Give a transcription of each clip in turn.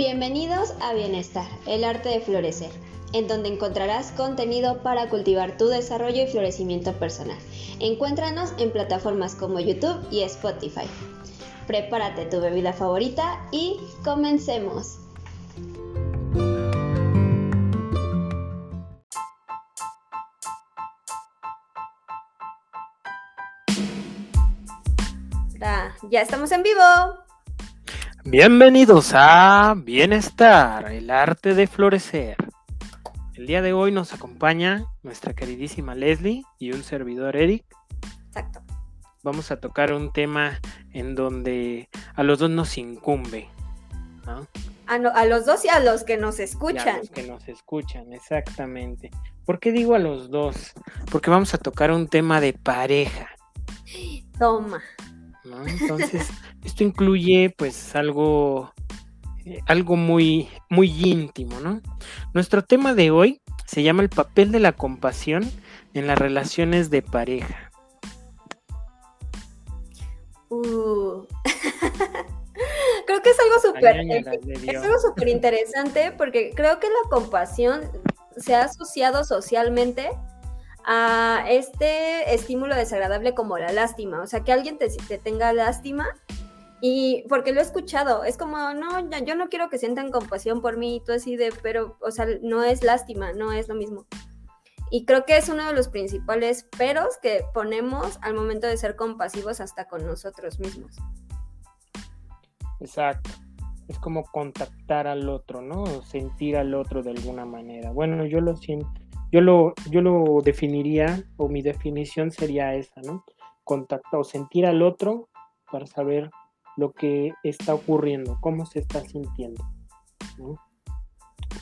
Bienvenidos a Bienestar, el arte de florecer, en donde encontrarás contenido para cultivar tu desarrollo y florecimiento personal. Encuéntranos en plataformas como YouTube y Spotify. Prepárate tu bebida favorita y comencemos. Ya estamos en vivo. Bienvenidos a Bienestar, el arte de florecer. El día de hoy nos acompaña nuestra queridísima Leslie y un servidor Eric. Exacto. Vamos a tocar un tema en donde a los dos nos incumbe. A, los dos y a los que nos escuchan. a los que nos escuchan, exactamente. ¿Por qué digo a los dos? Porque vamos a tocar un tema de pareja. Toma. Entonces, esto incluye pues algo, eh, algo muy, muy íntimo, ¿no? Nuestro tema de hoy se llama el papel de la compasión en las relaciones de pareja. Uh. creo que es algo súper es algo súper interesante porque creo que la compasión se ha asociado socialmente a este estímulo desagradable como la lástima, o sea, que alguien te, tenga lástima y porque lo he escuchado, es como, no, yo no quiero que sientan compasión por mí, y tú así de, pero, o sea, no es lástima, no es lo mismo. Y creo que es uno de los principales peros que ponemos al momento de ser compasivos hasta con nosotros mismos. Exacto. Es como contactar al otro, ¿no? sentir al otro de alguna manera. Bueno, yo lo siento, yo lo, yo lo definiría, o mi definición sería esa, ¿no? Contactar o sentir al otro para saber lo que está ocurriendo, cómo se está sintiendo.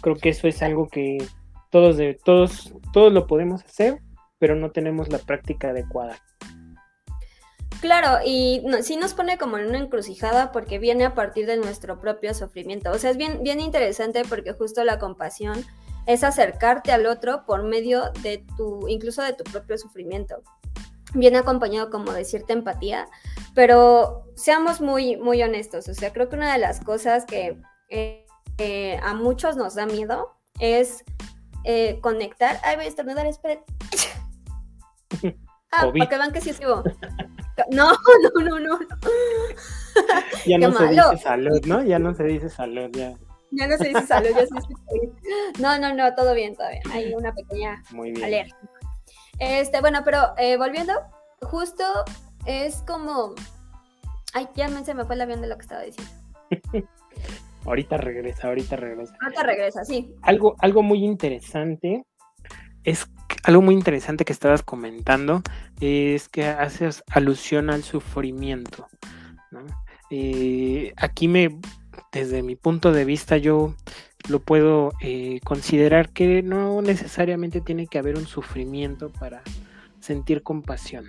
Creo que eso es algo que todos, de, todos, todos lo podemos hacer, pero no tenemos la práctica adecuada. Claro, y sí nos pone como en una encrucijada porque viene a partir de nuestro propio sufrimiento. O sea, es bien, bien interesante porque justo la compasión es acercarte al otro por medio de tu, incluso de tu propio sufrimiento. Viene acompañado como de cierta empatía, pero seamos muy, muy honestos. O sea, creo que una de las cosas que eh, a muchos nos da miedo es eh, conectar. Ay, voy a estornudar, esperen. ah, porque van que sí sigo. No, no, no, no. Ya no se dice salud, ¿no? Ya no se dice salud, ya. Ya no se dice salud, ya se dice No, no, no, todo bien, todo bien. Hay una pequeña alerta. Este, bueno, pero eh, volviendo, justo es como. Ay, ya se me fue el avión de lo que estaba diciendo. ahorita regresa, ahorita regresa. Ahorita regresa, sí. Algo, algo muy interesante es algo muy interesante que estabas comentando es que haces alusión al sufrimiento. ¿no? Eh, aquí me desde mi punto de vista yo lo puedo eh, considerar que no necesariamente tiene que haber un sufrimiento para sentir compasión,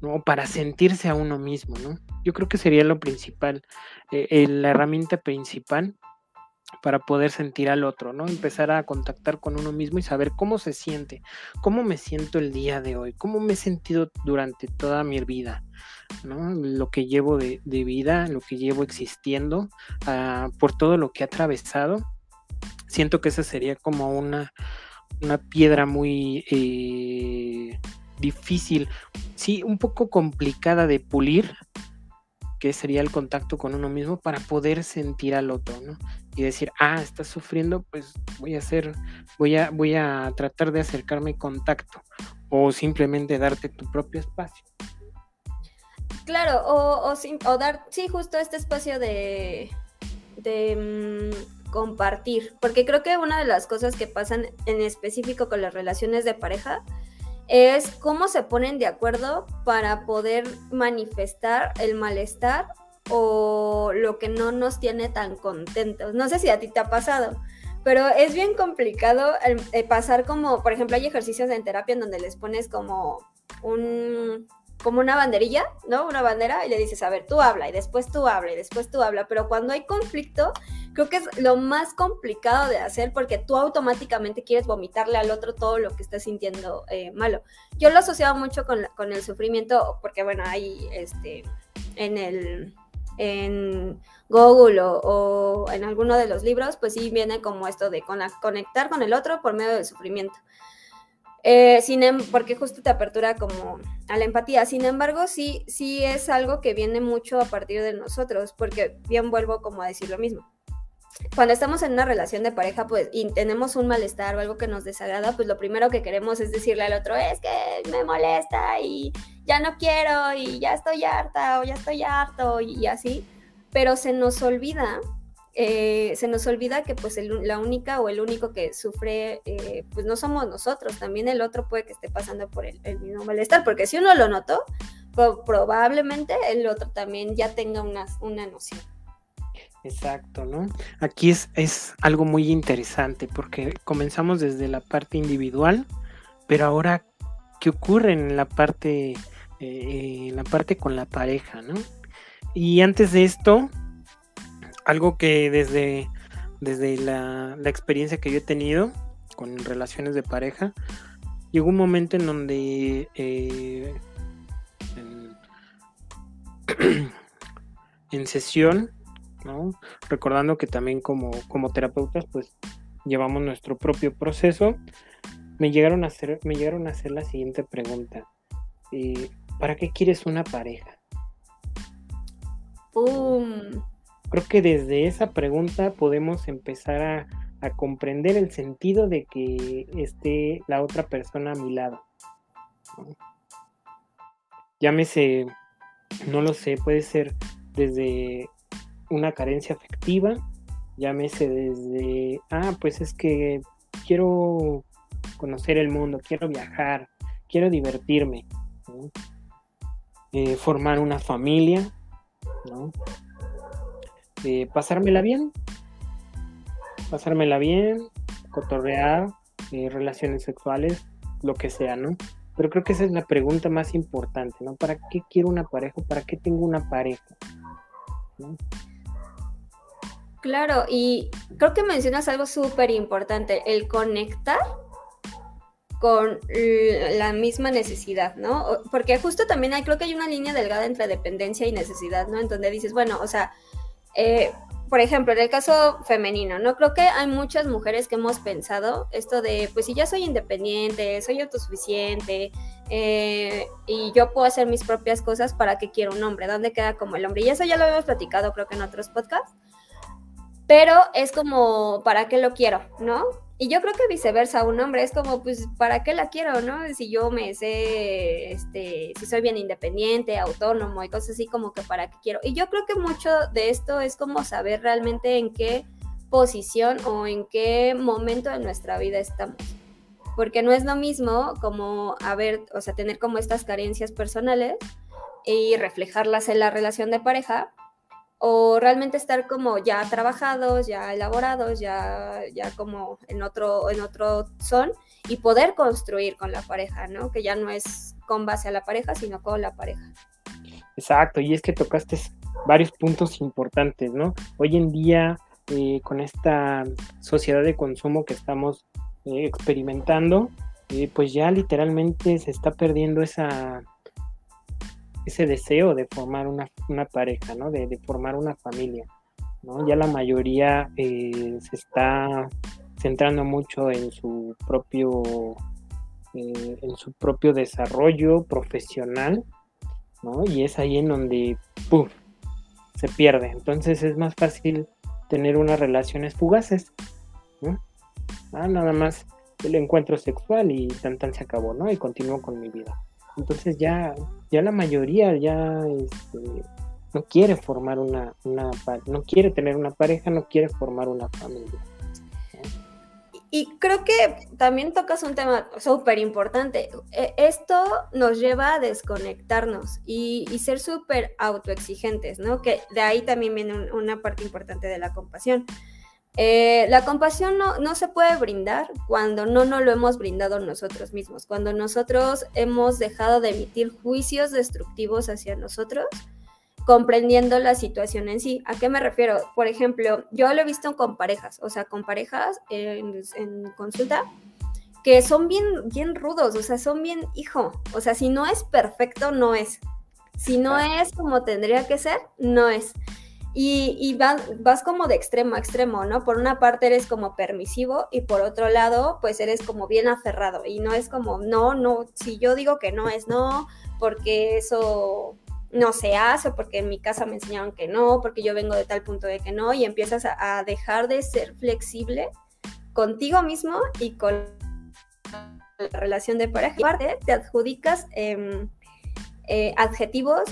¿no? Para sentirse a uno mismo, ¿no? Yo creo que sería lo principal, eh, la herramienta principal para poder sentir al otro, ¿no? Empezar a contactar con uno mismo y saber cómo se siente, cómo me siento el día de hoy, cómo me he sentido durante toda mi vida, ¿no? Lo que llevo de, vida, lo que llevo existiendo, ah, por todo lo que he atravesado. Siento que esa sería como una, una piedra muy eh, difícil, sí, un poco complicada de pulir, que sería el contacto con uno mismo para poder sentir al otro, ¿no? Y decir, ah, estás sufriendo, pues voy a hacer, voy a, voy a tratar de acercarme contacto o simplemente darte tu propio espacio. Claro, o, o, dar, sí, justo este espacio de, de mm, compartir, porque creo que una de las cosas que pasan en específico con las relaciones de pareja es cómo se ponen de acuerdo para poder manifestar el malestar o lo que no nos tiene tan contentos. No sé si a ti te ha pasado, pero es bien complicado eh, pasar como, por ejemplo, hay ejercicios en terapia en donde les pones como un como una banderilla, ¿no? Una bandera y le dices, a ver, tú habla y después tú habla y después tú habla, pero cuando hay conflicto, creo que es lo más complicado de hacer porque tú automáticamente quieres vomitarle al otro todo lo que está sintiendo eh, malo. Yo lo asociaba mucho con, con, el sufrimiento porque, bueno, ahí, este, en el, en Google o, en alguno de los libros, pues sí viene como esto de conectar con el otro por medio del sufrimiento. Eh, sin, em, porque justo te apertura como a la empatía. Sin embargo, sí, sí es algo que viene mucho a partir de nosotros, porque bien vuelvo como a decir lo mismo. Cuando estamos en una relación de pareja, pues, y tenemos un malestar o algo que nos desagrada, pues lo primero que queremos es decirle al otro, es que me molesta y ya no quiero y ya estoy harta o ya estoy harto y así, pero se nos olvida eh, se nos olvida que pues la única o el único que sufre eh, pues no somos nosotros, también el otro puede que esté pasando por el, mismo malestar, porque si uno lo notó, probablemente el otro también ya tenga una, una noción. Exacto, ¿no? Aquí es, es algo muy interesante porque comenzamos desde la parte individual, pero ahora, ¿qué ocurre en la parte, eh, en la parte con la pareja, ¿no? Y antes de esto, algo que desde, desde la, experiencia que yo he tenido con relaciones de pareja, llegó un momento en donde eh, en, sesión, recordando que también como, como terapeutas, pues llevamos nuestro propio proceso, me llegaron a hacer, me llegaron a hacer la siguiente pregunta. Eh, ¿Para qué quieres una pareja? Creo que desde esa pregunta podemos empezar a, comprender el sentido de que esté la otra persona a mi lado. Llámese, no lo sé, puede ser desde una carencia afectiva, llámese desde, ah, pues es que quiero conocer el mundo, quiero viajar, quiero divertirme, eh, formar una familia, ¿no? Eh, pasármela bien, pasármela bien, cotorrear, eh, relaciones sexuales, lo que sea, ¿no? Pero creo que esa es la pregunta más importante, ¿no? ¿Para qué quiero una pareja? ¿Para qué tengo una pareja? Claro, y creo que mencionas algo súper importante, el conectar con la misma necesidad, ¿no? Porque justo también hay, creo que hay una línea delgada entre dependencia y necesidad, ¿no? En donde dices, bueno, o sea, eh, por ejemplo, en el caso femenino, ¿no? Creo que hay muchas mujeres que hemos pensado esto de, pues si ya soy independiente, soy autosuficiente eh, y yo puedo hacer mis propias cosas, ¿para qué quiero un hombre? ¿Dónde queda como el hombre? Y eso ya lo habíamos platicado creo que en otros podcasts, pero es como, ¿para qué lo quiero? ¿No? Y yo creo que viceversa, un hombre es como, pues, ¿para qué la quiero, no? Si yo me sé, este, si soy bien independiente, autónomo y cosas así, como que para qué quiero. Y yo creo que mucho de esto es como saber realmente en qué posición o en qué momento de nuestra vida estamos. Porque no es lo mismo como haber, o sea, tener como estas carencias personales y reflejarlas en la relación de pareja, o realmente estar como ya trabajados, ya elaborados, ya, ya como en otro, en otro son y poder construir con la pareja, ¿no? Que ya no es con base a la pareja, sino con la pareja. Exacto, y es que tocaste varios puntos importantes, ¿no? Hoy en día, eh, con esta sociedad de consumo que estamos eh, experimentando, eh, pues ya literalmente se está perdiendo esa ese deseo de formar una, pareja, ¿no? De, formar una familia, ¿no? Ya la mayoría eh, se está centrando mucho en su propio, eh, en su propio desarrollo profesional, ¿no? Y es ahí en donde, ¡puf!, se pierde. Entonces es más fácil tener unas relaciones fugaces. Ah, nada más el encuentro sexual y tan tan se acabó, ¿no? Y continúo con mi vida. Entonces ya, ya la mayoría ya este, no quiere formar una, una, no quiere tener una pareja, no quiere formar una familia. Y creo que también tocas un tema súper importante. E, esto nos lleva a desconectarnos y, y ser súper autoexigentes, ¿no? Que de ahí también viene una parte importante de la compasión. Eh, la compasión no, se puede brindar cuando no nos lo hemos brindado nosotros mismos, cuando nosotros hemos dejado de emitir juicios destructivos hacia nosotros, comprendiendo la situación en sí. ¿A qué me refiero? Por ejemplo, yo lo he visto con parejas, o sea, con parejas en, en consulta, que son bien, bien rudos, o sea, son bien hijo, o sea, si no es perfecto, no es. Si no es como tendría que ser, no es. Y, vas como de extremo a extremo, ¿no? Por una parte eres como permisivo y por otro lado, pues eres como bien aferrado y no es como, no, no, si yo digo que no es no, porque eso no se hace, porque en mi casa me enseñaron que no, porque yo vengo de tal punto de que no, y empiezas a, dejar de ser flexible contigo mismo y con la relación de pareja. Y aparte, te adjudicas em, eh, adjetivos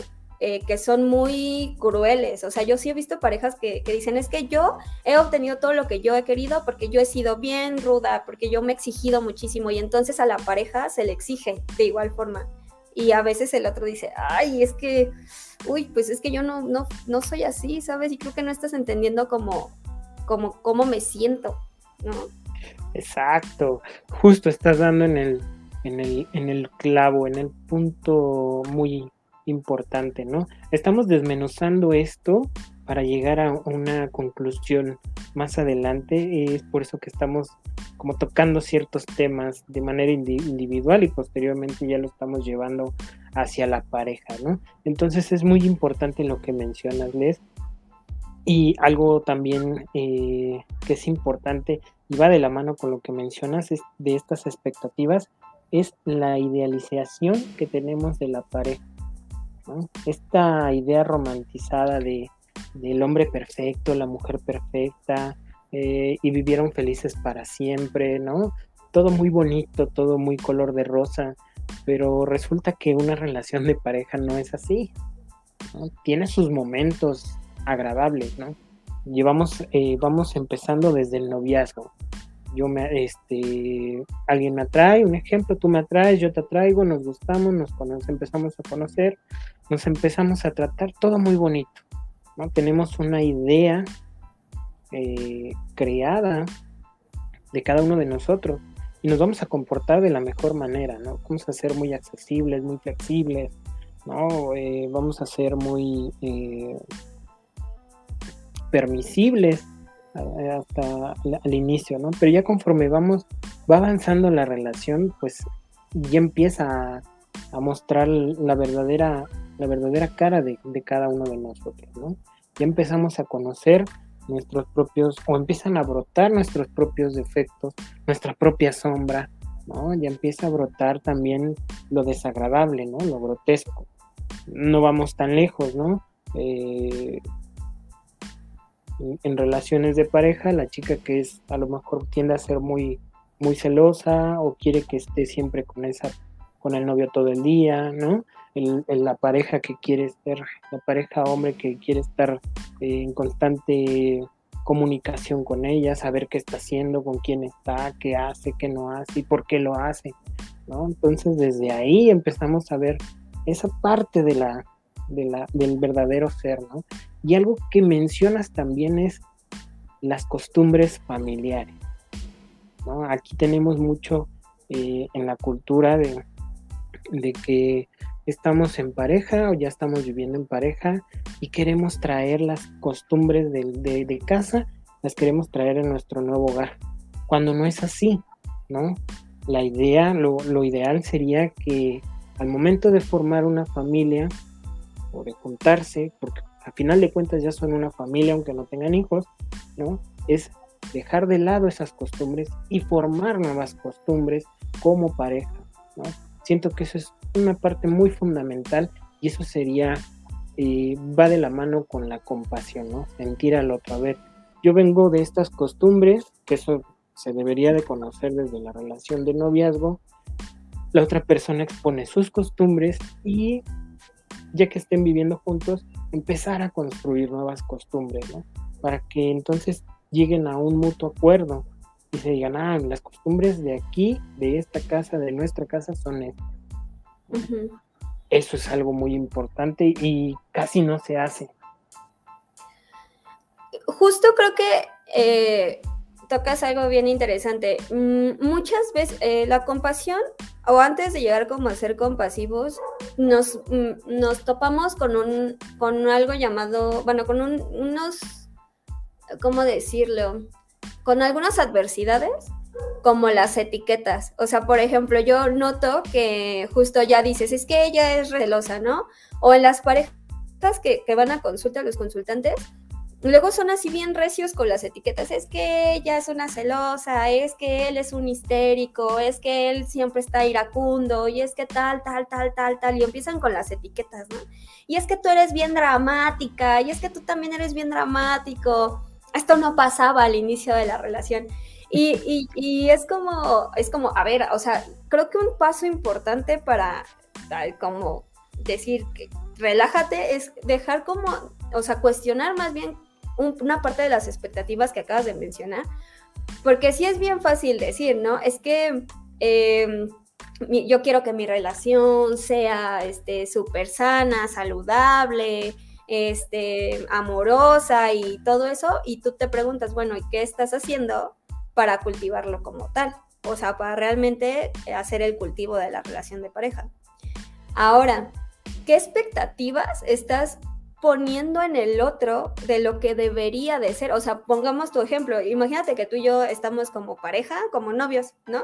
eh, que son muy crueles. O sea, yo sí he visto parejas que, dicen, es que yo he obtenido todo lo que yo he querido porque yo he sido bien ruda, porque yo me he exigido muchísimo y entonces a la pareja se le exige de igual forma. Y a veces el otro dice, ay, es que, uy, pues es que yo no, no, no soy así, ¿sabes? Y creo que no estás entendiendo como, como cómo me siento, ¿no? Exacto, justo estás dando en el, en el, en el clavo, en el punto muy, importante, ¿no? Estamos desmenuzando esto para llegar a una conclusión más adelante. Es por eso que estamos como tocando ciertos temas de manera individual y posteriormente ya lo estamos llevando hacia la pareja, ¿no? Entonces es muy importante lo que mencionas, Les. Y algo también eh, que es importante y va de la mano con lo que mencionas es de estas expectativas es la idealización que tenemos de la pareja. Esta idea romantizada de, del hombre perfecto, la mujer perfecta, eh, y vivieron felices para siempre, ¿no? Todo muy bonito, todo muy color de rosa, pero resulta que una relación de pareja no es así. Tiene sus momentos agradables, ¿no? Llevamos, eh, vamos empezando desde el noviazgo yo me, este, alguien me atrae, un ejemplo, tú me atraes, yo te atraigo, nos gustamos, nos, empezamos a conocer, nos empezamos a tratar, todo muy bonito, ¿no? Tenemos una idea eh, creada de cada uno de nosotros y nos vamos a comportar de la mejor manera, ¿no? Vamos a ser muy accesibles, muy flexibles, ¿no? Eh, vamos a ser muy eh, permisibles hasta al inicio, ¿no? Pero ya conforme vamos, va avanzando la relación, pues ya empieza a, mostrar la verdadera, la verdadera cara de, cada uno de nosotros, ¿no? Ya empezamos a conocer nuestros propios, o empiezan a brotar nuestros propios defectos, nuestra propia sombra, ¿no? Ya empieza a brotar también lo desagradable, ¿no? Lo grotesco. No vamos tan lejos, ¿no? Eh, en relaciones de pareja, la chica que es a lo mejor tiende a ser muy, muy celosa o quiere que esté siempre con esa, con el novio todo el día, ¿no? El, la pareja que quiere ser, la pareja hombre que quiere estar eh, en constante comunicación con ella, saber qué está haciendo, con quién está, qué hace, qué no hace y por qué lo hace, ¿no? Entonces desde ahí empezamos a ver esa parte de la, del verdadero ser, ¿no? Y algo que mencionas también es las costumbres familiares, ¿no? Aquí tenemos mucho eh, en la cultura de, que estamos en pareja o ya estamos viviendo en pareja y queremos traer las costumbres de, casa, las queremos traer en nuestro nuevo hogar, cuando no es así, ¿no? La idea, lo, lo ideal sería que al momento de formar una familia, o de juntarse, porque a final de cuentas ya son una familia aunque no tengan hijos, ¿no? Es dejar de lado esas costumbres y formar nuevas costumbres como pareja, ¿no? Siento que eso es una parte muy fundamental y eso sería, eh, va de la mano con la compasión, ¿no? Sentir al otro. A ver, yo vengo de estas costumbres, que eso se debería de conocer desde la relación de noviazgo, la otra persona expone sus costumbres y ya que estén viviendo juntos, empezar a construir nuevas costumbres, ¿no? Para que entonces lleguen a un mutuo acuerdo y se digan, ah, las costumbres de aquí, de esta casa, de nuestra casa son estas. Eso es algo muy importante y casi no se hace. Justo creo que eh, tocas algo bien interesante. Mm, muchas veces eh, la compasión, o antes de llegar como a ser compasivos, nos, mm, nos topamos con un, con algo llamado, bueno, con unos, ¿cómo decirlo? Con algunas adversidades como las etiquetas. O sea, por ejemplo, yo noto que justo ya dices, es que ella es celosa, ¿no? O en las parejas que, que van a consulta, los consultantes, luego son así bien recios con las etiquetas. Es que ella es una celosa, es que él es un histérico, es que él siempre está iracundo, y es que tal, tal, tal, tal, tal. Y empiezan con las etiquetas, ¿no? Y es que tú eres bien dramática, y es que tú también eres bien dramático. Esto no pasaba al inicio de la relación. Y, y, es como, es como, a ver, o sea, creo que un paso importante para, tal como decir que relájate es dejar como, o sea, cuestionar más bien una parte de las expectativas que acabas de mencionar, porque sí es bien fácil decir, ¿no? Es que em, yo quiero que mi relación sea este súper sana, saludable, este, amorosa y todo eso, y tú te preguntas, bueno, ¿y qué estás haciendo para cultivarlo como tal? O sea, para realmente hacer el cultivo de la relación de pareja. Ahora, ¿qué expectativas estás poniendo en el otro de lo que debería de ser. O sea, pongamos tu ejemplo. Imagínate que tú y yo estamos como pareja, como novios, ¿no?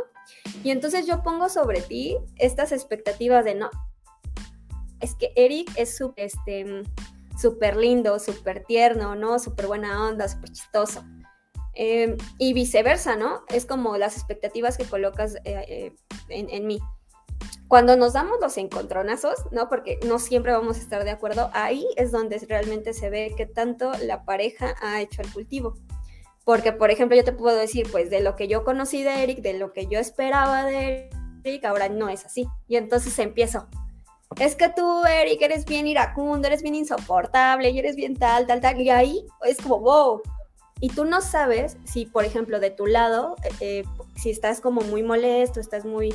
Y entonces yo pongo sobre ti estas expectativas de no. Es que Eric es súper este, super lindo, súper tierno, ¿no? Súper buena onda, súper chistoso. Em, y viceversa, ¿no? Es como las expectativas que colocas eh, eh, en, en mí cuando nos damos los encontronazos, ¿no? Porque no siempre vamos a estar de acuerdo, ahí es donde realmente se ve que tanto la pareja ha hecho el cultivo. Porque, por ejemplo, yo te puedo decir, pues de lo que yo conocí de Eric, de lo que yo esperaba de Eric, ahora no es así. Y entonces empiezo. Es que tú, Eric, eres bien iracundo, eres bien insoportable, y eres bien tal, tal, tal. Y ahí es como, wow. Y tú no sabes si, por ejemplo, de tu lado, eh, eh, si estás como muy molesto, estás muy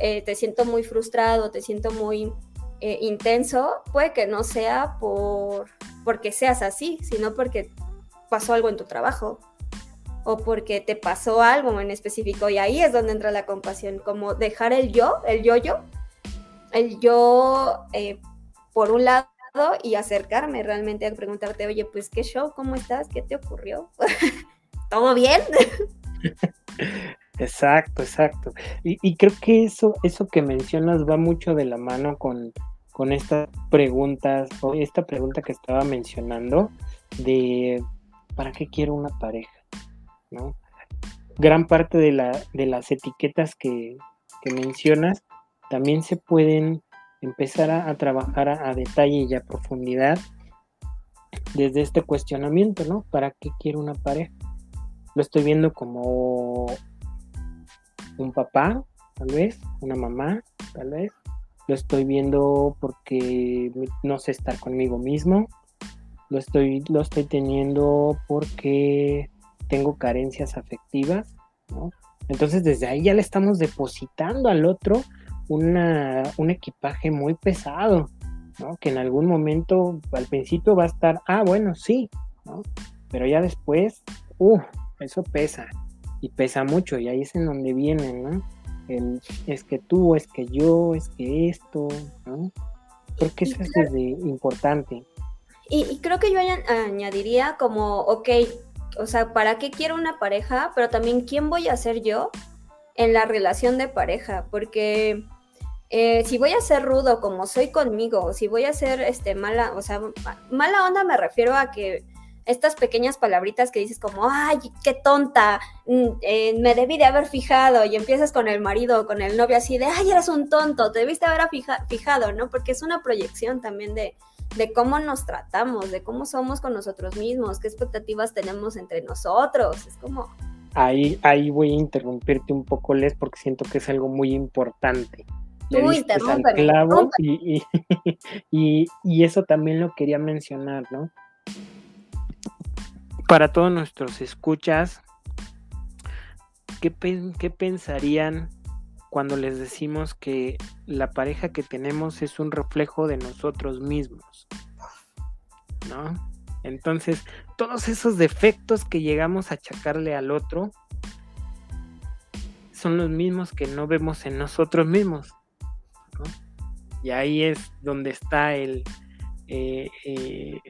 eh, te siento muy frustrado, te siento muy intenso, puede que no sea por porque seas así, sino porque pasó algo en tu trabajo o porque te pasó algo en específico y ahí es donde entra la compasión, como dejar el yo, el yo-yo, yo eh, por un lado y acercarme realmente a preguntarte, oye, pues qué show, ¿cómo estás? ¿Qué te ocurrió? ¿Todo bien? Exacto, exacto. Y, creo que eso, eso que mencionas va mucho de la mano con, con estas preguntas, o esta pregunta que estaba mencionando, de ¿para qué quiero una pareja? ¿No? Gran parte de, la, de las etiquetas que, mencionas también se pueden empezar a, trabajar a, detalle y a profundidad desde este cuestionamiento, ¿no? ¿Para qué quiero una pareja? Lo estoy viendo como un papá, tal vez, una mamá, tal vez. Lo estoy viendo porque no sé estar conmigo mismo. Lo estoy, lo estoy teniendo porque tengo carencias afectivas, Entonces desde ahí ya le estamos depositando al otro una, un equipaje muy pesado, ¿no? Que en algún momento, al principio va a estar, ah, bueno, sí, ¿no? Pero ya después, uh, eso pesa y pesa mucho y ahí es en donde viene, ¿no? El, es que tú, es que yo, es que esto, ¿no? Creo que eso es importante. Y, creo que yo añadiría como, ok, o sea, ¿para qué quiero una pareja? Pero también, ¿quién voy a ser yo en la relación de pareja? Porque eh, si voy a ser rudo como soy conmigo, si voy a ser este, mala, o sea, mala onda me refiero a que estas pequeñas palabritas que dices como, ay, qué tonta, mm, eh, me debí de haber fijado y empiezas con el marido o con el novio así de, ay, eres un tonto, te debiste haber fijado, ¿no? Porque es una proyección también de, de cómo nos tratamos, de cómo somos con nosotros mismos, qué expectativas tenemos entre nosotros, es como... Ahí, ahí voy a interrumpirte un poco, Les, porque siento que es algo muy importante. Tú interrúmpeme, y, y, y eso también lo quería mencionar, ¿no? para todos nuestros escuchas, ¿qué, pensarían cuando les decimos que la pareja que tenemos es un reflejo de nosotros mismos? ¿No? Entonces, todos esos defectos que llegamos a achacarle al otro son los mismos que no vemos en nosotros mismos. Y ahí es donde está el, eh, eh,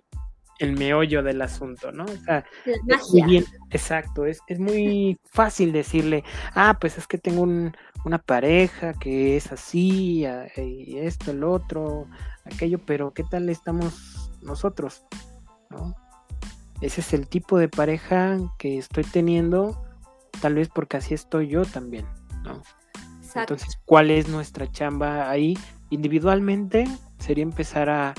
el meollo del asunto, ¿no? O sea, es muy bien, exacto, es, muy fácil decirle, ah, pues es que tengo una pareja que es así, y esto, el otro, aquello, pero ¿qué tal estamos nosotros? ¿No? ese es el tipo de pareja que estoy teniendo, tal vez porque así estoy yo también, ¿no? Entonces, ¿cuál es nuestra chamba ahí? Individualmente sería empezar a,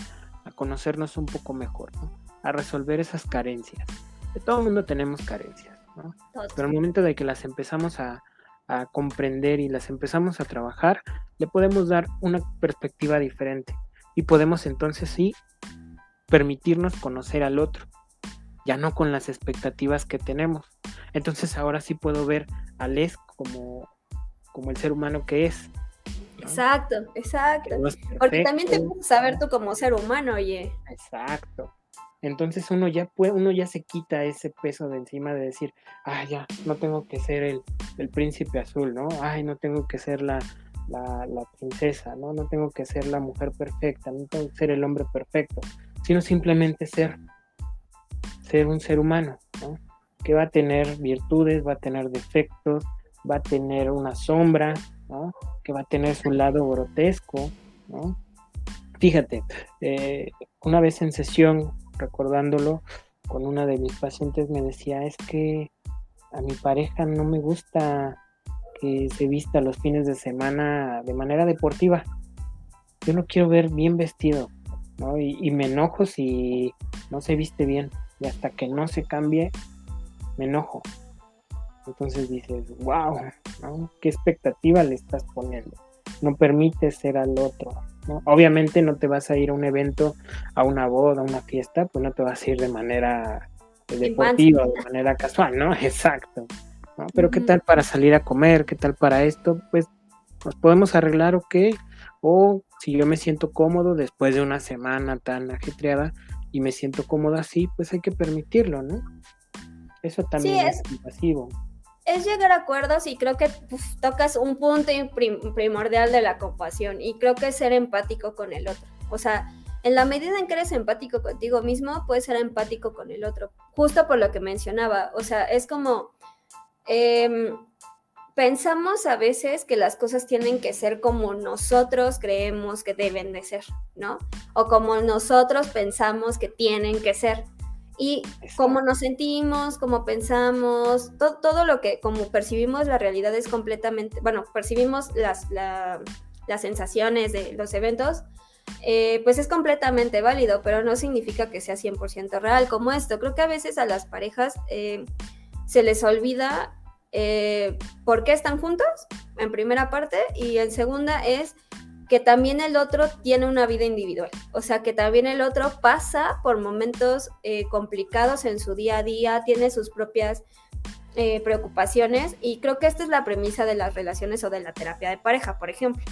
conocernos un poco mejor, ¿no? A resolver esas carencias. De todo el mundo tenemos carencias, ¿no? Pero al momento de que las empezamos a, a comprender y las empezamos a trabajar, le podemos dar una perspectiva diferente y podemos entonces sí permitirnos conocer al otro, ya no con las expectativas que tenemos. Entonces ahora sí puedo ver a Les como, como el ser humano que es. Exacto, exacto. Porque también te puedes saber tú como ser humano, oye. Exacto. Entonces uno ya puede, uno ya se quita ese peso de encima de decir, ah, ya, no tengo que ser el, el príncipe azul, ¿no? Ay, no tengo que ser la, la, la, princesa, ¿no? No tengo que ser la mujer perfecta, no tengo que ser el hombre perfecto, sino simplemente ser, ser un ser humano, ¿no? Que va a tener virtudes, va a tener defectos, va a tener una sombra, ¿no? Que va a tener su lado grotesco, ¿no? Fíjate, eh, una vez en sesión, recordándolo, con una de mis pacientes me decía, es que a mi pareja no me gusta que se vista los fines de semana de manera deportiva. Yo no quiero ver bien vestido, ¿no? Y, me enojo si no se viste bien. Y hasta que no se cambie, me enojo. Entonces dices, wow, ¿no? ¿Qué expectativa le estás poniendo? No permites ser al otro. ¿no? Obviamente no te vas a ir a un evento, a una boda, a una fiesta, pues no te vas a ir de manera deportiva, de manera casual, ¿no? Exacto. Pero ¿qué tal para salir a comer? ¿Qué tal para esto? Pues nos podemos arreglar o qué. O si yo me siento cómodo después de una semana tan ajetreada y me siento cómodo así, pues hay que permitirlo, ¿no? Eso también es, invasivo. Es llegar a acuerdos y creo que tocas un punto primordial de la compasión y creo que es ser empático con el otro. O sea, en la medida en que eres empático contigo mismo, puedes ser empático con el otro. Justo por lo que mencionaba. O sea, es como Em, pensamos a veces que las cosas tienen que ser como nosotros creemos que deben de ser, ¿no? O como nosotros pensamos que tienen que ser. Y cómo nos sentimos, cómo pensamos, todo lo que, como percibimos la realidad es completamente, bueno, percibimos las, las sensaciones de los eventos, eh, pues es completamente válido, pero no significa que sea 100% real como esto. Creo que a veces a las parejas eh, se les olvida eh, por qué están juntos, en primera parte, y en segunda es que también el otro tiene una vida individual, o sea, que también el otro pasa por momentos eh, complicados en su día a día, tiene sus propias eh, preocupaciones, y creo que esta es la premisa de las relaciones o de la terapia de pareja, por ejemplo.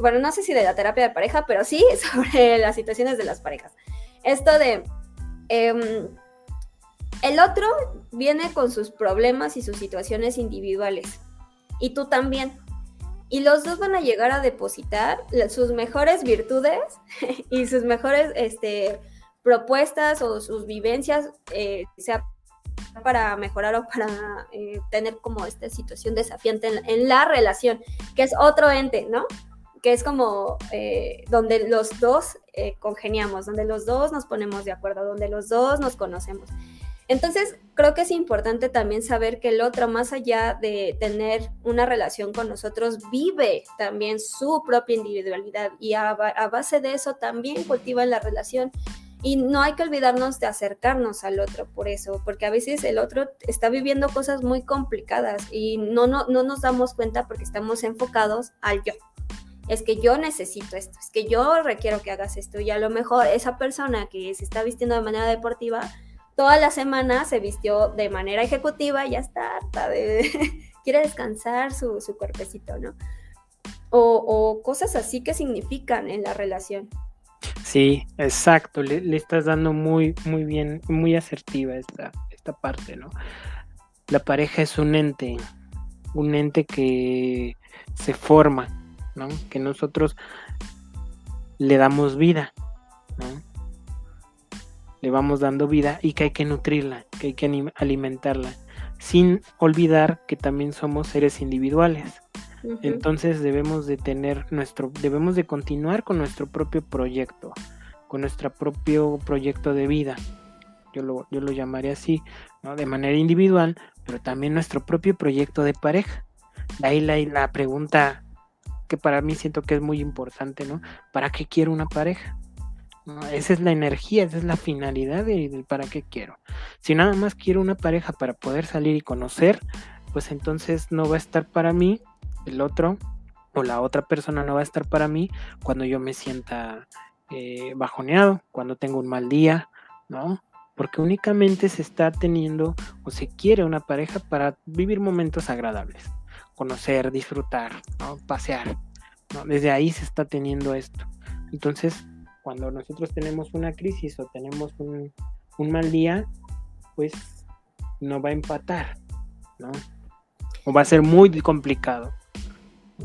Bueno, no sé si de la terapia de pareja, pero sí sobre las situaciones de las parejas. Esto de... Em, el otro viene con sus problemas y sus situaciones individuales. Y tú también. Y los dos van a llegar a depositar sus mejores virtudes y sus mejores este, propuestas o sus vivencias, eh, sea para mejorar o para eh, tener como esta situación desafiante en, la relación, que es otro ente, ¿no? Que es como eh, donde los dos congeniamos, donde los dos nos ponemos de acuerdo, donde los dos nos conocemos. Entonces, creo que es importante también saber que el otro, más allá de tener una relación con nosotros, vive también su propia individualidad y a, base de eso también cultiva la relación. Y no hay que olvidarnos de acercarnos al otro por eso, porque a veces el otro está viviendo cosas muy complicadas y no, no, no nos damos cuenta porque estamos enfocados al yo. Es que yo necesito esto, es que yo requiero que hagas esto y a lo mejor esa persona que se está vistiendo de manera deportiva, toda la semana se vistió de manera ejecutiva ya está de... quiere descansar su, cuerpecito, ¿no? O, cosas así que significan en la relación. Sí, exacto, le, estás dando muy, muy bien, muy asertiva esta, esta parte, ¿no? La pareja es un ente, un ente que se forma, ¿no? Que nosotros le damos vida, ¿no? Le vamos dando vida y que hay que nutrirla, que hay que alimentarla, sin olvidar que también somos seres individuales. Entonces debemos de tener nuestro, debemos de continuar con nuestro propio proyecto, con nuestro propio proyecto de vida. yo lo, yo lo llamaría así, ¿no? De manera individual, pero también nuestro propio proyecto de pareja. De ahí la, la pregunta que para mí siento que es muy importante, ¿no? ¿Para qué quiero una pareja? Esa es la energía, esa es la finalidad de, para qué quiero. Si nada más quiero una pareja para poder salir y conocer, pues entonces no va a estar para mí el otro o la otra persona no va a estar para mí cuando yo me sienta eh, bajoneado, cuando tengo un mal día, ¿no? Porque únicamente se está teniendo o se quiere una pareja para vivir momentos agradables, conocer, disfrutar, pasear. Desde ahí se está teniendo esto. Entonces, cuando nosotros tenemos una crisis o tenemos un, un mal día, pues no va a empatar, ¿no? O va a ser muy complicado.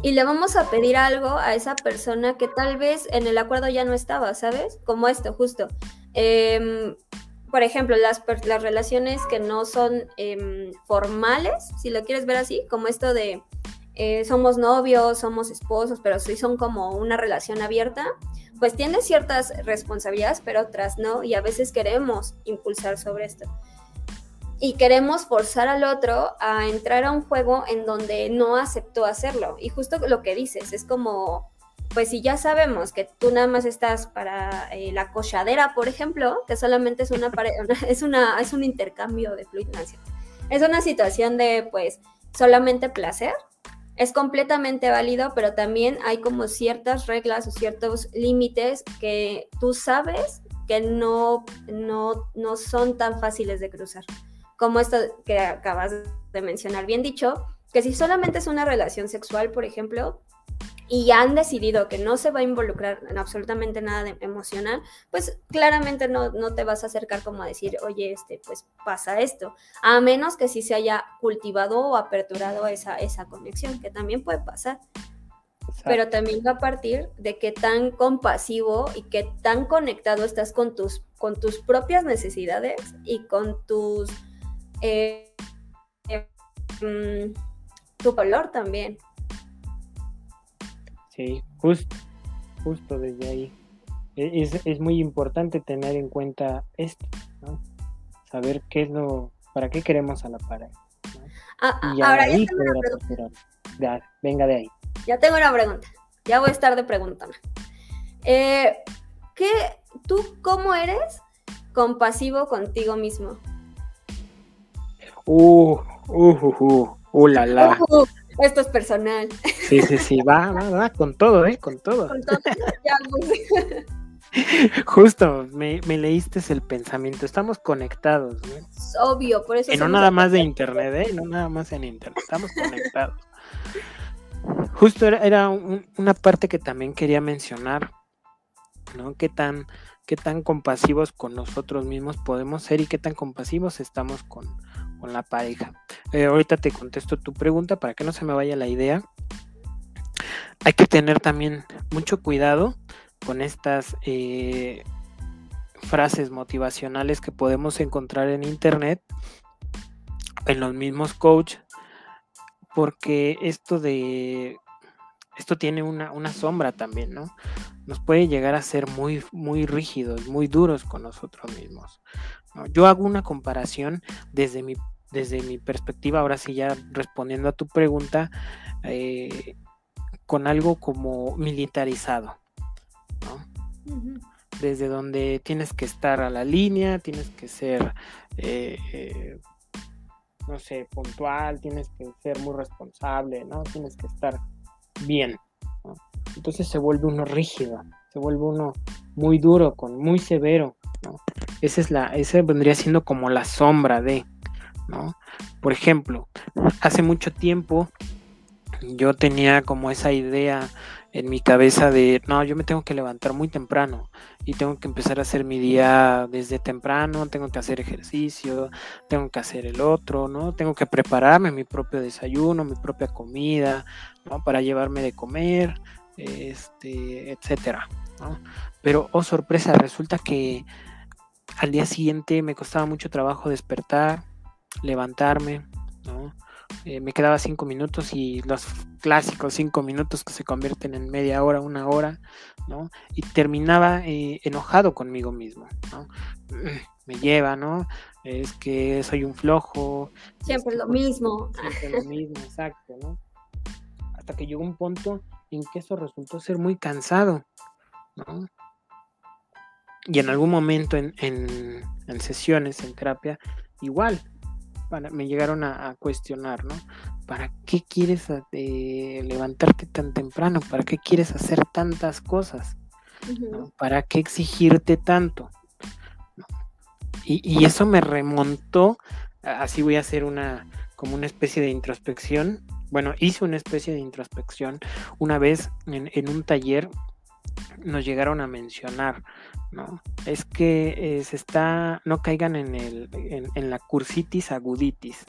Y le vamos a pedir algo a esa persona que tal vez en el acuerdo ya no estaba, ¿sabes? Como esto, justo. Em, por ejemplo, las, las, relaciones que no son em, formales, si lo quieres ver así, como esto de eh, somos novios, somos esposos, pero sí son como una relación abierta, pues tiene ciertas responsabilidades, pero otras no, y a veces queremos impulsar sobre esto y queremos forzar al otro a entrar a un juego en donde no aceptó hacerlo. Y justo lo que dices, es como, pues si ya sabemos que tú nada más estás para eh, la cochadera, por ejemplo, que solamente es una, es una es un intercambio de fluidos, es una situación de pues solamente placer. Es completamente válido, pero también hay como ciertas reglas o ciertos límites que tú sabes que no, no, no son tan fáciles de cruzar. Como esto que acabas de mencionar, bien dicho, que si solamente es una relación sexual, por ejemplo, y han decidido que no se va a involucrar en absolutamente nada de emocional, pues claramente no, no, te vas a acercar como a decir, oye, este, pues pasa esto, a menos que sí se haya cultivado o aperturado esa, esa conexión, que también puede pasar. Pero también va a partir de qué tan compasivo y qué tan conectado estás con tus, con tus propias necesidades y con tus eh, mm, tu color también. Sí, justo, justo desde ahí. E, es, muy importante tener en cuenta esto, ¿no? Saber qué es lo, para qué queremos a la pareja. Ah, ah, ahora ya venga de ahí. Ya tengo una pregunta. Ya voy a estar de preguntando. Eh, ¿qué, ¿Tú cómo eres compasivo contigo mismo? Uh, uh, uh, uh, la, la. Uh, esto es personal. Sí, sí, sí, va, va, va, con todo, ¿eh? Con todo. Con todo. Ya, Justo, me, me, leíste el pensamiento, estamos conectados. ¿no? Obvio, por eso. Y no nada más de internet, ¿eh? No nada más en internet, estamos conectados. Justo era, era un, una parte que también quería mencionar, ¿no? ¿Qué tan, qué tan compasivos con nosotros mismos podemos ser y qué tan compasivos estamos con, con la pareja. Eh, ahorita te contesto tu pregunta para que no se me vaya la idea. Hay que tener también mucho cuidado con estas eh, frases motivacionales que podemos encontrar en internet, en los mismos coach, porque esto de esto tiene una, una, sombra también, ¿no? Nos puede llegar a ser muy, muy rígidos, muy duros con nosotros mismos. Yo hago una comparación desde mi, desde mi perspectiva, ahora sí ya respondiendo a tu pregunta, eh, con algo como militarizado, Desde donde tienes que estar a la línea, tienes que ser, eh, eh, no sé, puntual, tienes que ser muy responsable, ¿no? Tienes que estar bien. Entonces se vuelve uno rígido, se vuelve uno muy duro, con muy severo. Esa es la, esa vendría siendo como la sombra de, ¿no? Por ejemplo, hace mucho tiempo yo tenía como esa idea en mi cabeza de, no, yo me tengo que levantar muy temprano y tengo que empezar a hacer mi día desde temprano, tengo que hacer ejercicio, tengo que hacer el otro, ¿no? Tengo que prepararme mi propio desayuno, mi propia comida, ¿no? Para llevarme de comer, este, etcétera, ¿no? Pero, oh sorpresa, resulta que al día siguiente me costaba mucho trabajo despertar, levantarme, ¿no? Eh, me quedaba cinco minutos y los clásicos cinco minutos que se convierten en media hora, una hora, ¿no? Y terminaba eh, enojado conmigo mismo, ¿no? Me lleva, ¿no? Es que soy un flojo. Siempre lo mismo. Siempre lo mismo, exacto, ¿no? Hasta que llegó un punto en que eso resultó ser muy cansado, ¿no? Y en algún momento en, en, sesiones, en terapia, igual, me llegaron a, cuestionar, ¿no? ¿Para qué quieres eh, levantarte tan temprano? ¿Para qué quieres hacer tantas cosas? ¿Para qué exigirte tanto? Y, y, eso me remontó, así voy a hacer una, como una especie de introspección. Bueno, hice una especie de introspección una vez en, en un taller nos llegaron a mencionar, ¿no? Es que eh, se está, no caigan en, el, en, la cursitis aguditis,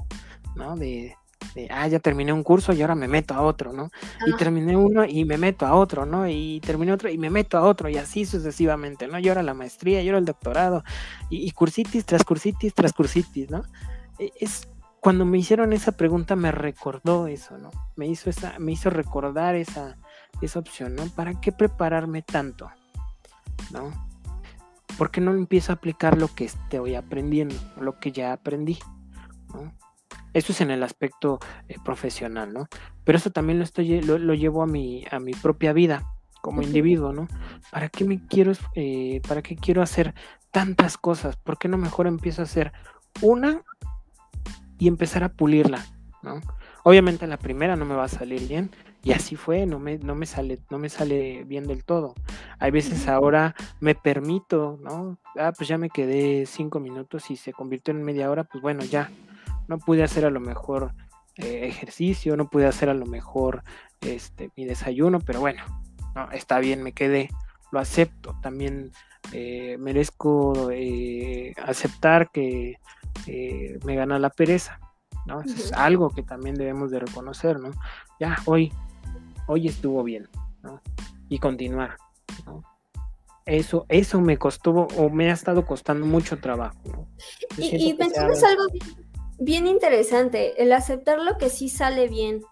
¿no? De, ah, ya terminé un curso y ahora me meto a otro, ¿no? Y terminé uno y me meto a otro, ¿no? Y terminé otro y me meto a otro y así sucesivamente, ¿no? Y ahora la maestría, y ahora el doctorado y, y cursitis tras cursitis tras cursitis, ¿no? E, es cuando me hicieron esa pregunta me recordó eso, ¿no? Me hizo esa, me hizo recordar esa, esa opción, ¿no? ¿Para qué prepararme tanto? ¿No? ¿Por qué no empiezo a aplicar lo que estoy aprendiendo, lo que ya aprendí? ¿no? Eso es en el aspecto eh, profesional, ¿no? Pero eso también lo, estoy, lo, llevo a mi, a mi propia vida como individuo, ¿no? ¿Para qué me quiero, eh, para qué quiero hacer tantas cosas? ¿Por qué no mejor empiezo a hacer una y empezar a pulirla, ¿no? Obviamente la primera no me va a salir bien, y así fue, no me, no me sale, no me sale bien del todo. Hay veces ahora me permito, ¿no? Ah, pues ya me quedé cinco minutos y se convirtió en media hora, pues bueno, ya. No pude hacer a lo mejor eh, ejercicio, no pude hacer a lo mejor este, mi desayuno, pero bueno, no, está bien, me quedé, lo acepto. También eh, merezco eh, aceptar que me gana la pereza. ¿no? es algo que también debemos de reconocer, ¿no? Ya, hoy hoy estuvo bien, ¿no? Y continuar, ¿no? Eso, eso me costó o me ha estado costando mucho trabajo. ¿no? Y, y mencionas algo bien, interesante, el aceptar lo que sí sale bien.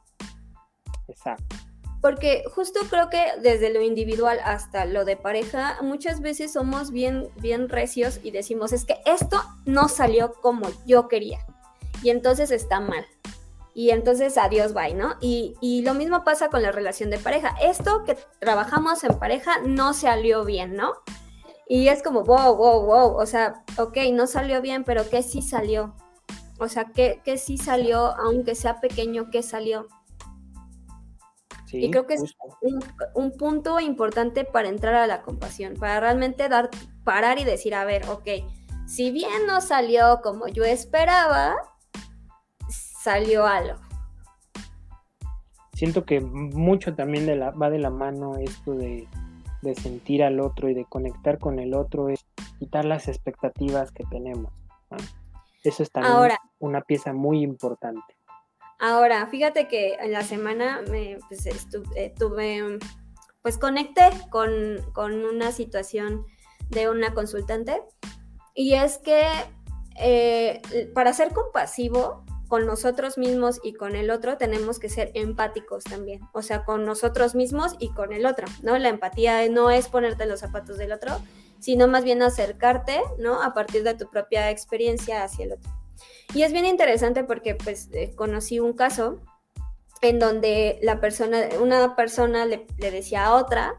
Exacto. Porque justo creo que desde lo individual hasta lo de pareja, muchas veces somos bien, bien recios y decimos, es que esto no salió como yo quería. Y entonces está mal y entonces adiós, bye, ¿no? Y, lo mismo pasa con la relación de pareja. Esto que trabajamos en pareja no salió bien, ¿no? Y es como, wow, wow, wow, o sea, ok, no salió bien, pero ¿qué sí salió? O sea, ¿qué, qué sí salió, aunque sea pequeño, qué salió? y creo que es un, un, punto importante para entrar a la compasión, para realmente dar, parar y decir, a ver, ok, si bien no salió como yo esperaba, salió algo. Siento que mucho también de la, va de la mano esto de, sentir al otro y de conectar con el otro, es quitar las expectativas que tenemos. Eso es también una pieza muy importante. Ahora, fíjate que en la semana me pues, estuve, tuve, pues conecté con, con, una situación de una consultante y es que eh, para ser compasivo con nosotros mismos y con el otro tenemos que ser empáticos también, o sea, con nosotros mismos y con el otro, ¿no? La empatía no es ponerte los zapatos del otro, sino más bien acercarte, ¿no? A partir de tu propia experiencia hacia el otro. Y es bien interesante porque pues eh, conocí un caso en donde la persona, una persona le, decía a otra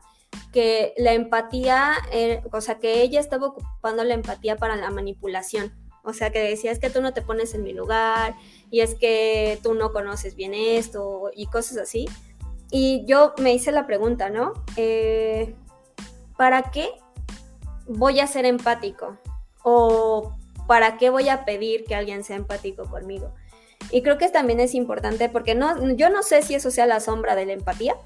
que la empatía, eh, o sea, que ella estaba ocupando la empatía para la manipulación, o sea, que decía es que tú no te pones en mi lugar y es que tú no conoces bien esto y cosas así. Y yo me hice la pregunta, ¿no? Eh, ¿Para qué voy a ser empático? ¿O para qué voy a pedir que alguien sea empático conmigo? Y creo que también es importante porque no, yo no sé si eso sea la sombra de la empatía,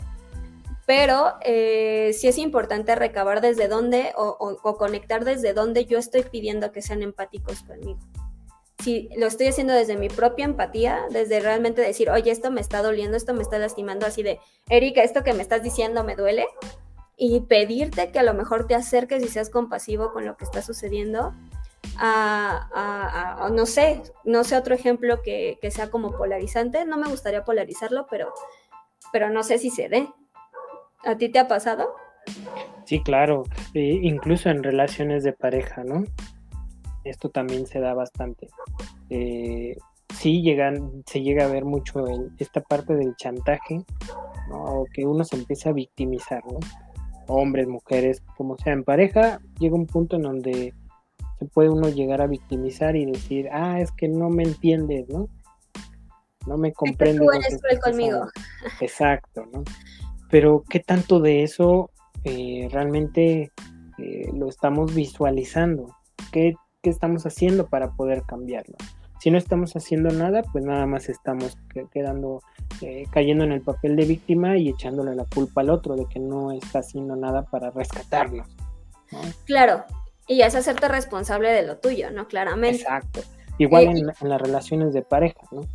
pero eh, sí es importante recabar desde dónde o, conectar desde dónde yo estoy pidiendo que sean empáticos conmigo. Si lo estoy haciendo desde mi propia empatía, desde realmente decir, oye, esto me está doliendo, esto me está lastimando, así de, Erika, esto que me estás diciendo me duele, y pedirte que a lo mejor te acerques y seas compasivo con lo que está sucediendo, a, no sé, no sé otro ejemplo que, sea como polarizante. No me gustaría polarizarlo, pero, pero no sé si se dé. ¿A ti te ha pasado? Sí, claro, incluso en relaciones de pareja, ¿no? Esto también se da bastante. Eh, sí llegan, se llega a ver mucho en esta parte del chantaje, ¿no? O que uno se empieza a victimizar, ¿no? Hombres, mujeres, como sea, en pareja llega un punto en donde se puede uno llegar a victimizar y decir, ah, es que no me entiendes, ¿no? No me comprendes. Tú eres cruel conmigo. Exacto, ¿no? Pero ¿qué tanto de eso eh, realmente eh, lo estamos visualizando? ¿Qué, ¿Qué, estamos haciendo para poder cambiarlo? Si no estamos haciendo nada, pues nada más estamos quedando, eh, cayendo en el papel de víctima y echándole la culpa al otro de que no está haciendo nada para rescatarnos. Claro, y es hacerte responsable de lo tuyo, ¿no? Claramente. Exacto. Igual eh, en, las relaciones de pareja, ¿no?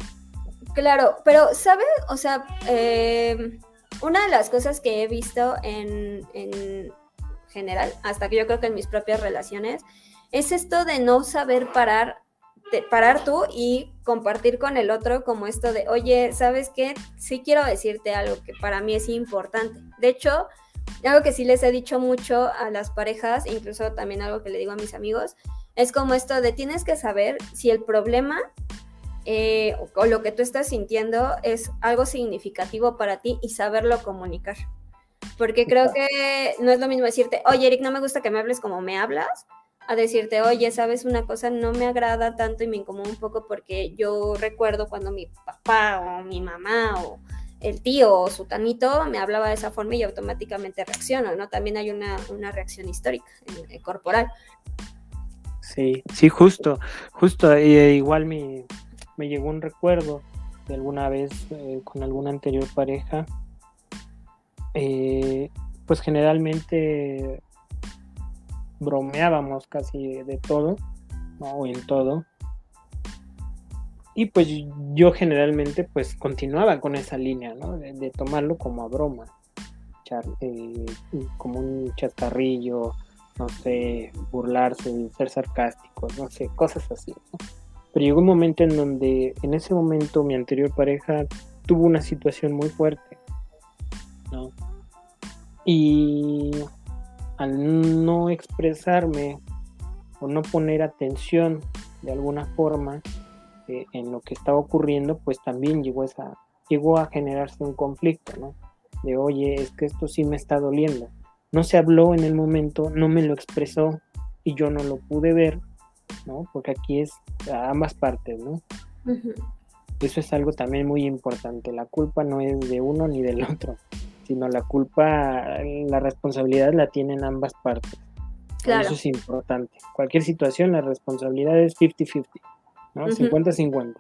Claro, pero, ¿sabes? O sea, eh, una de las cosas que he visto en, en general, hasta que yo creo que en mis propias relaciones, es esto de no saber parar, parar tú y compartir con el otro como esto de, oye, ¿sabes qué? Sí quiero decirte algo que para mí es importante. De hecho, algo que sí les he dicho mucho a las parejas, incluso también algo que le digo a mis amigos, es como esto de tienes que saber si el problema eh, o, lo que tú estás sintiendo es algo significativo para ti y saberlo comunicar. Porque creo que no es lo mismo decirte, oye Eric, no me gusta que me hables como me hablas, a decirte, oye, sabes una cosa, no me agrada tanto y me incomoda un poco porque yo recuerdo cuando mi papá o mi mamá o el tío o su tanito me hablaba de esa forma y automáticamente reacciono, ¿no? También hay una, reacción histórica, eh, corporal. Sí, sí, justo, justo, eh, igual me, me, llegó un recuerdo de alguna vez eh, con alguna anterior pareja, pues generalmente bromeábamos casi de todo. O en todo, y pues yo generalmente pues continuaba con esa línea, ¿no? De, tomarlo como a broma, eh, como un chascarrillo, no sé, burlarse, ser sarcástico, no sé, cosas así, ¿no? Pero llegó un momento en donde en ese momento mi anterior pareja tuvo una situación muy fuerte, ¿no? Y al no expresarme o no poner atención de alguna forma, en lo que estaba ocurriendo, pues también llegó, esa, llegó a generarse un conflicto, ¿no? De, oye, es que esto sí me está doliendo. No se habló en el momento, no me lo expresó y yo no lo pude ver, ¿no? Porque aquí es a ambas partes, ¿no? Eso es algo también muy importante. La culpa no es de uno ni del otro, sino la culpa, la responsabilidad la tienen ambas partes. Claro. Eso es importante. Cualquier situación, la responsabilidad es 50-50. ¿no? 50-50.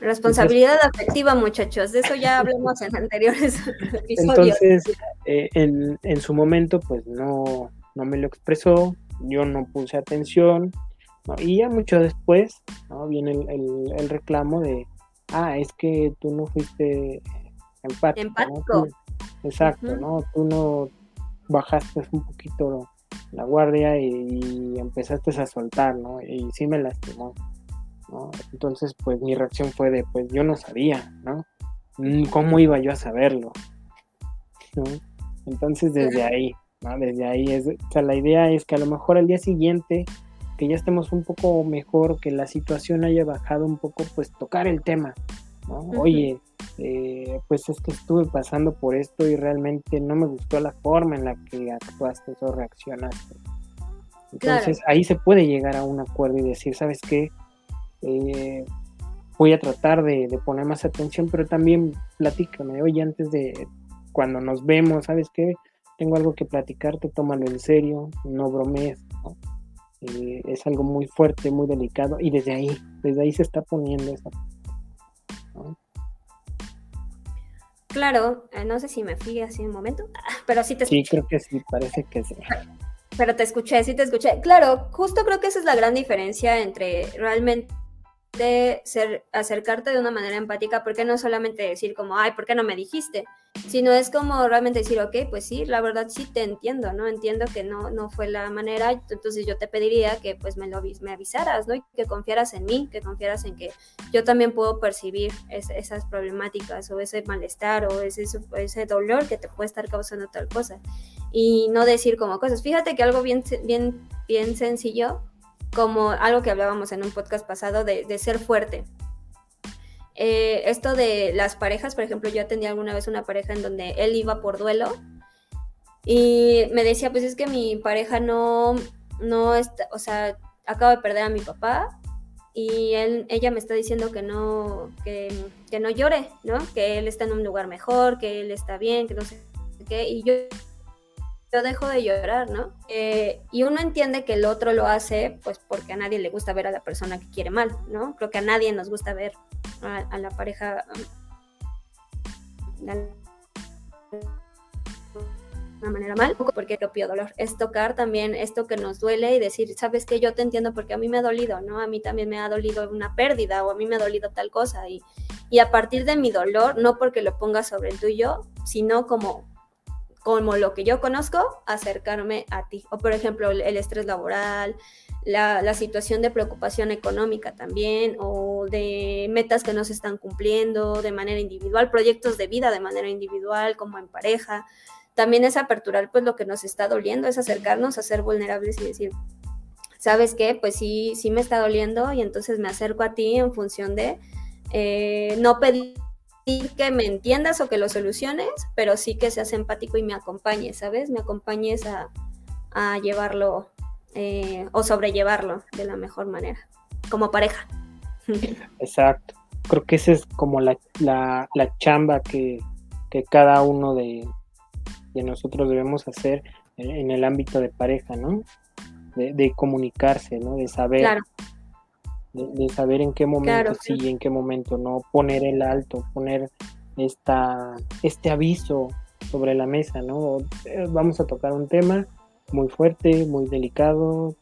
Responsabilidad afectiva, muchachos. De eso ya hablamos en anteriores episodios. Entonces, eh, en, su momento, pues no, no me lo expresó, yo no puse atención, y ya mucho después ¿no? viene el, reclamo de, ah, es que tú no fuiste empático. Empático. exacto, ¿no? Tú no bajaste un poquito la guardia y, y empezaste a soltar, ¿no? Y sí me lastimó. Entonces, pues mi reacción fue de, pues yo no sabía, ¿no? Mm, ¿Cómo iba yo a saberlo? Entonces, desde ahí, ¿no? Desde ahí es, o sea, la idea es que a lo mejor al día siguiente, que ya estemos un poco mejor, que la situación haya bajado un poco, pues tocar el tema, ¿no? Oye, eh, pues es que estuve pasando por esto y realmente no me gustó la forma en la que actuaste o reaccionaste. Entonces ahí se puede llegar a un acuerdo y decir, ¿sabes qué? Eh, voy a tratar de, poner más atención, pero también platícame, oye, antes de cuando nos vemos, ¿sabes qué? Tengo algo que platicarte, tómalo en serio, no bromees, eh, es algo muy fuerte, muy delicado, y desde ahí, desde ahí se está poniendo esa. Claro, eh, no sé si me fui así un momento, pero sí te escuché. Sí, creo que sí, parece que sí. Pero te escuché, sí te escuché. Claro, justo creo que esa es la gran diferencia entre realmente de ser, acercarte de una manera empática, porque no solamente decir como, ay, ¿por qué no me dijiste? Sino es como realmente decir, ok, pues sí, la verdad sí te entiendo, ¿no? Entiendo que no, no fue la manera, entonces yo te pediría que pues me lo me avisaras, ¿no? Y que confiaras en mí, que confiaras en que yo también puedo percibir esas problemáticas o ese malestar o ese, ese dolor que te puede estar causando tal cosa. Y no decir como cosas. Fíjate que algo bien, bien, bien sencillo como algo que hablábamos en un podcast pasado de, ser fuerte. Eh, esto de las parejas, por ejemplo, yo atendí alguna vez una pareja en donde él iba por duelo y me decía, pues es que mi pareja no, no está, o sea, acabo de perder a mi papá y él, ella me está diciendo que no, que, que no llore, ¿no? Que él está en un lugar mejor, que él está bien, que no sé qué, y yo yo dejo de llorar, ¿no? Eh, y uno entiende que el otro lo hace, pues porque a nadie le gusta ver a la persona que quiere mal, ¿no? Creo que a nadie nos gusta ver a, la pareja de una manera mal, porque propio dolor es tocar también esto que nos duele y decir, sabes que yo te entiendo porque a mí me ha dolido, ¿no? A mí también me ha dolido una pérdida o a mí me ha dolido tal cosa y, y a partir de mi dolor, no porque lo ponga sobre el tuyo, sino como como lo que yo conozco, acercarme a ti. O por ejemplo, el, estrés laboral, la, situación de preocupación económica también, o de metas que no se están cumpliendo de manera individual, proyectos de vida de manera individual, como en pareja. También es aperturar pues lo que nos está doliendo, es acercarnos a ser vulnerables y decir, ¿sabes qué? Pues sí, sí me está doliendo y entonces me acerco a ti en función de eh, no pedir que me entiendas o que lo soluciones, pero sí que seas empático y me acompañes, ¿sabes? Me acompañes a, llevarlo eh, o sobrellevarlo de la mejor manera, como pareja. Exacto. Creo que esa es como la, chamba que, cada uno de, nosotros debemos hacer en, el ámbito de pareja, ¿no? De, comunicarse, ¿no? De saber de, saber en qué momento sí y en qué momento no, poner el alto, poner esta, este aviso sobre la mesa, ¿no? Eh, vamos a tocar un tema muy fuerte, muy delicado,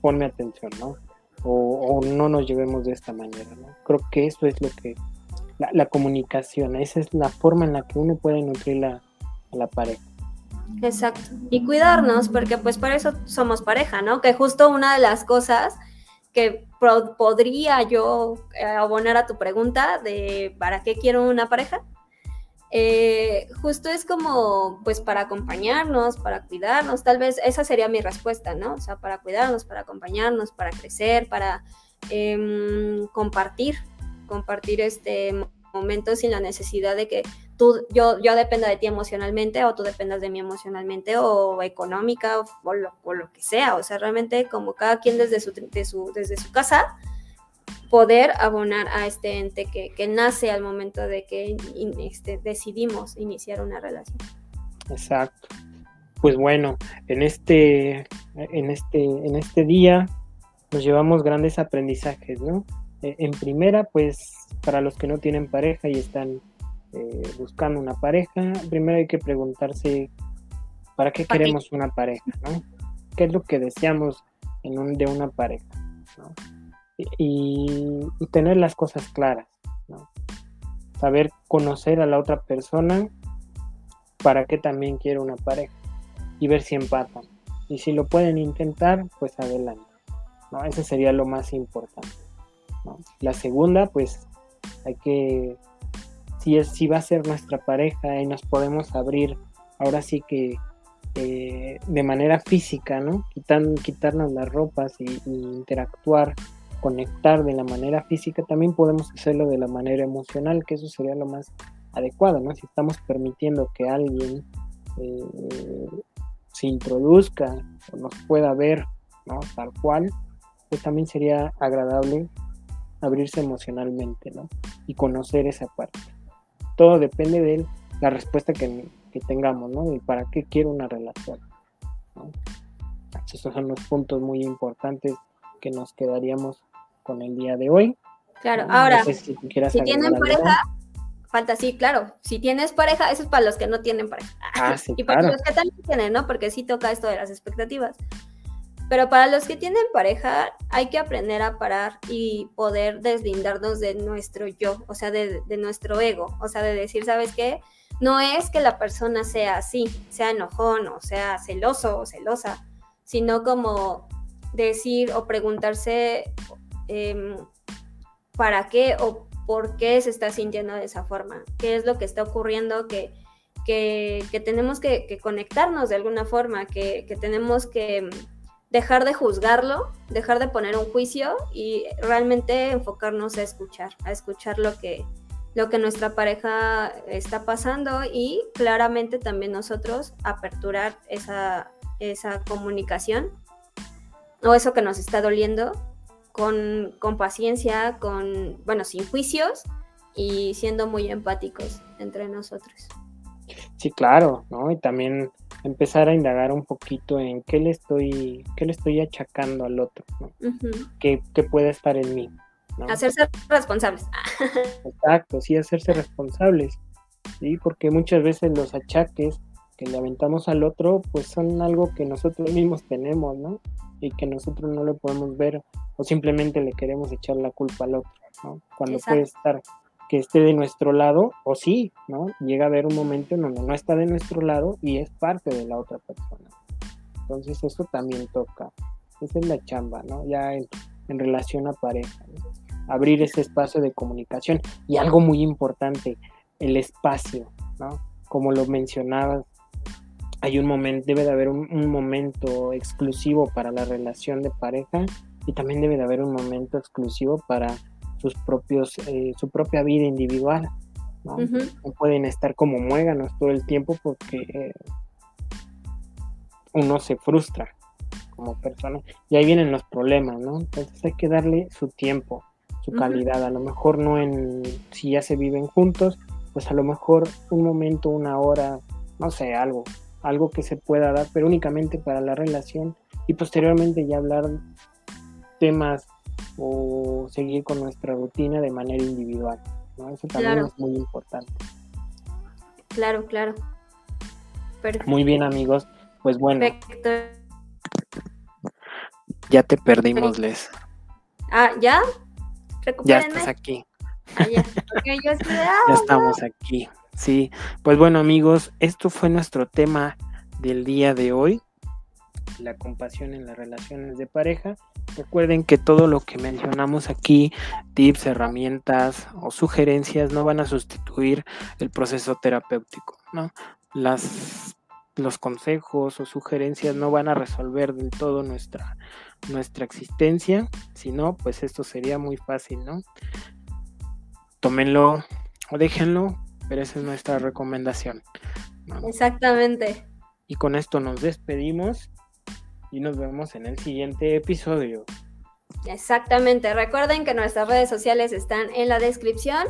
ponme atención, ¿no? O, no nos llevemos de esta manera, ¿no? Creo que eso es lo que, la, comunicación, esa es la forma en la que uno puede nutrir la, a la pareja. Exacto. Y cuidarnos, porque pues para eso somos pareja, ¿no? Que justo una de las cosas que podría yo eh, abonar a tu pregunta de ¿para qué quiero una pareja? Eh, justo es como, pues para acompañarnos, para cuidarnos, tal vez esa sería mi respuesta, ¿no? O sea, para cuidarnos, para acompañarnos, para crecer, para em, compartir, compartir este momento sin la necesidad de que yo, yo dependa de ti emocionalmente o tú dependas de mí emocionalmente o económica o, lo, lo, que sea. O sea, realmente como cada quien desde su, su, desde su casa poder abonar a este ente que, que nace al momento de que este, decidimos iniciar una relación. Exacto. Pues bueno, en este, en este, en este día nos llevamos grandes aprendizajes, ¿no? E, en primera, pues para los que no tienen pareja y están eh, buscando una pareja, primero hay que preguntarse para qué queremos una pareja, ¿no? ¿Qué es lo que deseamos en un, de una pareja? ¿no? Y, tener las cosas claras, ¿no? Saber conocer a la otra persona para qué también quiere una pareja y ver si empatan. Y si lo pueden intentar, pues adelante. ¿no? Eso sería lo más importante. ¿no? La segunda, pues hay que si, va a ser nuestra pareja y nos podemos abrir ahora sí que eh, de manera física, ¿no? quitarnos las ropas y, interactuar, conectar de la manera física, también podemos hacerlo de la manera emocional, que eso sería lo más adecuado, ¿no? Si estamos permitiendo que alguien eh, se introduzca o nos pueda ver, ¿no? Tal cual, pues también sería agradable abrirse emocionalmente, ¿no? Y conocer esa parte todo depende de la respuesta que, tengamos, ¿no? Y para qué quiero una relación. Esos son los puntos muy importantes que nos quedaríamos con el día de hoy. Claro, ahora, si, tienen pareja, falta, sí, claro, si tienes pareja, eso es para los que no tienen pareja. Ah, y para los que también tienen, ¿no? Porque sí toca esto de las expectativas. Pero para los que tienen pareja, hay que aprender a parar y poder deslindarnos de nuestro yo, o sea, de, nuestro ego, o sea, de decir, ¿sabes qué? No es que la persona sea así, sea enojón o sea celoso o celosa, sino como decir o preguntarse em, para qué o por qué se está sintiendo de esa forma, qué es lo que está ocurriendo, que, que, tenemos que, conectarnos de alguna forma, que, tenemos que dejar de juzgarlo, dejar de poner un juicio y realmente enfocarnos a escuchar, a escuchar lo que, lo que nuestra pareja está pasando y claramente también nosotros aperturar esa, esa comunicación o eso que nos está doliendo con, con paciencia, con, bueno, sin juicios y siendo muy empáticos entre nosotros. Sí, claro, ¿no? Y también empezar a indagar un poquito en qué le estoy, qué le estoy achacando al otro, ¿no? que, puede estar en mí. Hacerse responsables. Exacto, sí, hacerse responsables, ¿sí? Porque muchas veces los achaques que le aventamos al otro, pues son algo que nosotros mismos tenemos, ¿no? Y que nosotros no le podemos ver o simplemente le queremos echar la culpa al otro, ¿no? Cuando puede estar que esté de nuestro lado, o sí, ¿no? Llega a haber un momento en donde no está de nuestro lado y es parte de la otra persona. Entonces eso también toca. Esa es la chamba, ¿no? Ya en, relación a pareja. Abrir ese espacio de comunicación. Y algo muy importante, el espacio, ¿no? Como lo mencionabas, hay un momento, debe de haber un, momento exclusivo para la relación de pareja y también debe de haber un momento exclusivo para sus propios, eh, su propia vida individual. ¿no? pueden estar como muéganos todo el tiempo porque eh, uno se frustra como persona y ahí vienen los problemas, ¿no? Entonces hay que darle su tiempo, su calidad, a lo mejor no en, si ya se viven juntos, pues a lo mejor un momento, una hora, no sé, algo, algo que se pueda dar, pero únicamente para la relación y posteriormente ya hablar temas o seguir con nuestra rutina de manera individual. Eso también es muy importante. Claro, claro. Muy bien amigos, pues bueno. Ya te perdimos, Les. Ah, ¿ya? Ya estás aquí. Ah, ya. ya estamos aquí. Sí, pues bueno amigos, esto fue nuestro tema del día de hoy, la compasión en las relaciones de pareja. Recuerden que todo lo que mencionamos aquí, tips, herramientas o sugerencias, no van a sustituir el proceso terapéutico, ¿no? Las, los consejos o sugerencias no van a resolver del todo nuestra, nuestra existencia, si no, pues esto sería muy fácil, ¿no? Tómenlo o déjenlo pero esa es nuestra recomendación. Exactamente. Y con esto nos despedimos y nos vemos en el siguiente episodio. Exactamente. Recuerden que nuestras redes sociales están en la descripción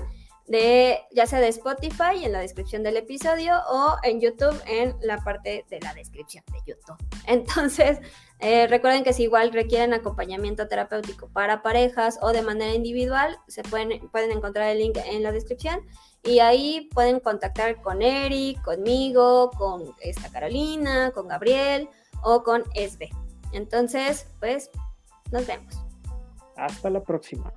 de ya sea de Spotify en la descripción del episodio o en YouTube en la parte de la descripción de YouTube. Entonces, eh, recuerden que si igual requieren acompañamiento terapéutico para parejas o de manera individual, se pueden, pueden encontrar el link en la descripción y ahí pueden contactar con Eric, conmigo, con esta Carolina, con Gabriel o con SB. Entonces, pues, nos vemos. Hasta la próxima.